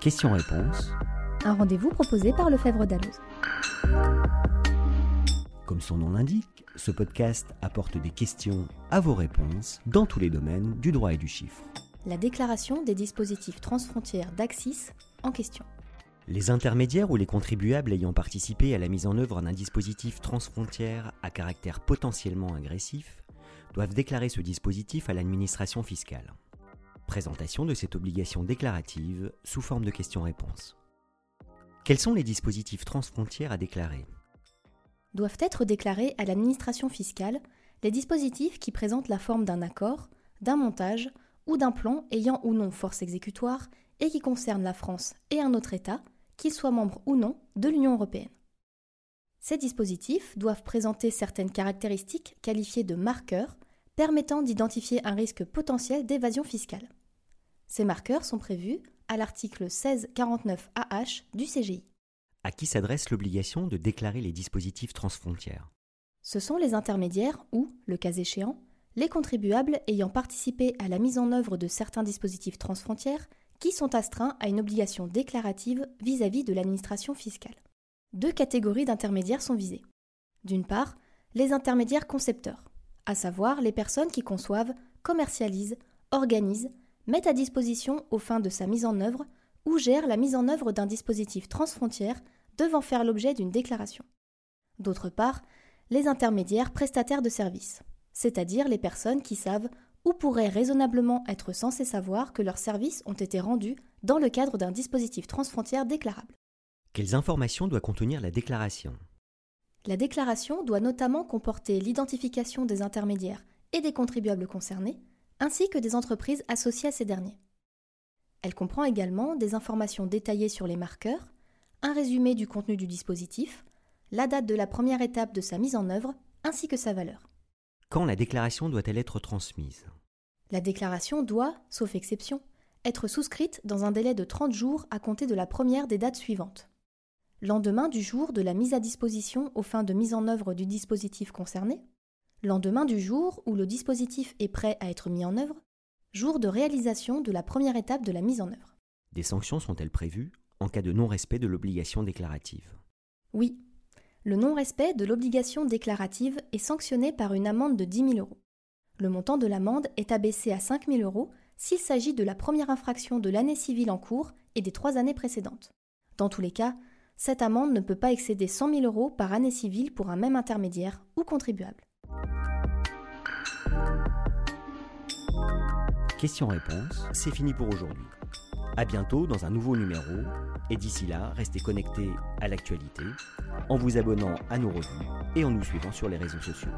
Questions-réponses. Un rendez-vous proposé par Lefebvre Dalloz. Comme son nom l'indique, ce podcast apporte des questions à vos réponses dans tous les domaines du droit et du chiffre. La déclaration des dispositifs transfrontières d'Axis en question. Les intermédiaires ou les contribuables ayant participé à la mise en œuvre d'un dispositif transfrontière à caractère potentiellement agressif doivent déclarer ce dispositif à l'administration fiscale. Présentation de cette obligation déclarative sous forme de questions-réponses. Quels sont les dispositifs transfrontières à déclarer? Doivent être déclarés à l'administration fiscale les dispositifs qui présentent la forme d'un accord, d'un montage ou d'un plan ayant ou non force exécutoire et qui concernent la France et un autre État, qu'ils soient membres ou non de l'Union européenne. Ces dispositifs doivent présenter certaines caractéristiques qualifiées de marqueurs permettant d'identifier un risque potentiel d'évasion fiscale. Ces marqueurs sont prévus à l'article 1649 AH du CGI. À qui s'adresse l'obligation de déclarer les dispositifs transfrontières? Ce sont les intermédiaires ou, le cas échéant, les contribuables ayant participé à la mise en œuvre de certains dispositifs transfrontières qui sont astreints à une obligation déclarative vis-à-vis de l'administration fiscale. Deux catégories d'intermédiaires sont visées. D'une part, les intermédiaires concepteurs, à savoir les personnes qui conçoivent, commercialisent, organisent, mettent à disposition aux fins de sa mise en œuvre ou gèrent la mise en œuvre d'un dispositif transfrontière devant faire l'objet d'une déclaration. D'autre part, les intermédiaires prestataires de services, c'est-à-dire les personnes qui savent ou pourraient raisonnablement être censées savoir que leurs services ont été rendus dans le cadre d'un dispositif transfrontière déclarable. Quelles informations doit contenir la déclaration? La déclaration doit notamment comporter l'identification des intermédiaires et des contribuables concernés, ainsi que des entreprises associées à ces derniers. Elle comprend également des informations détaillées sur les marqueurs, un résumé du contenu du dispositif, la date de la première étape de sa mise en œuvre, ainsi que sa valeur. Quand la déclaration doit-elle être transmise? La déclaration doit, sauf exception, être souscrite dans un délai de 30 jours à compter de la première des dates suivantes. Lendemain du jour de la mise à disposition aux fins de mise en œuvre du dispositif concerné, lendemain du jour où le dispositif est prêt à être mis en œuvre, jour de réalisation de la première étape de la mise en œuvre. Des sanctions sont-elles prévues en cas de non-respect de l'obligation déclarative? Oui, le non-respect de l'obligation déclarative est sanctionné par une amende de 10 000 euros. Le montant de l'amende est abaissé à 5 000 euros s'il s'agit de la première infraction de l'année civile en cours et des trois années précédentes. Dans tous les cas, cette amende ne peut pas excéder 100 000 euros par année civile pour un même intermédiaire ou contribuable. Questions-réponses, c'est fini pour aujourd'hui. À bientôt dans un nouveau numéro et d'ici là, restez connectés à l'actualité en vous abonnant à nos revues et en nous suivant sur les réseaux sociaux.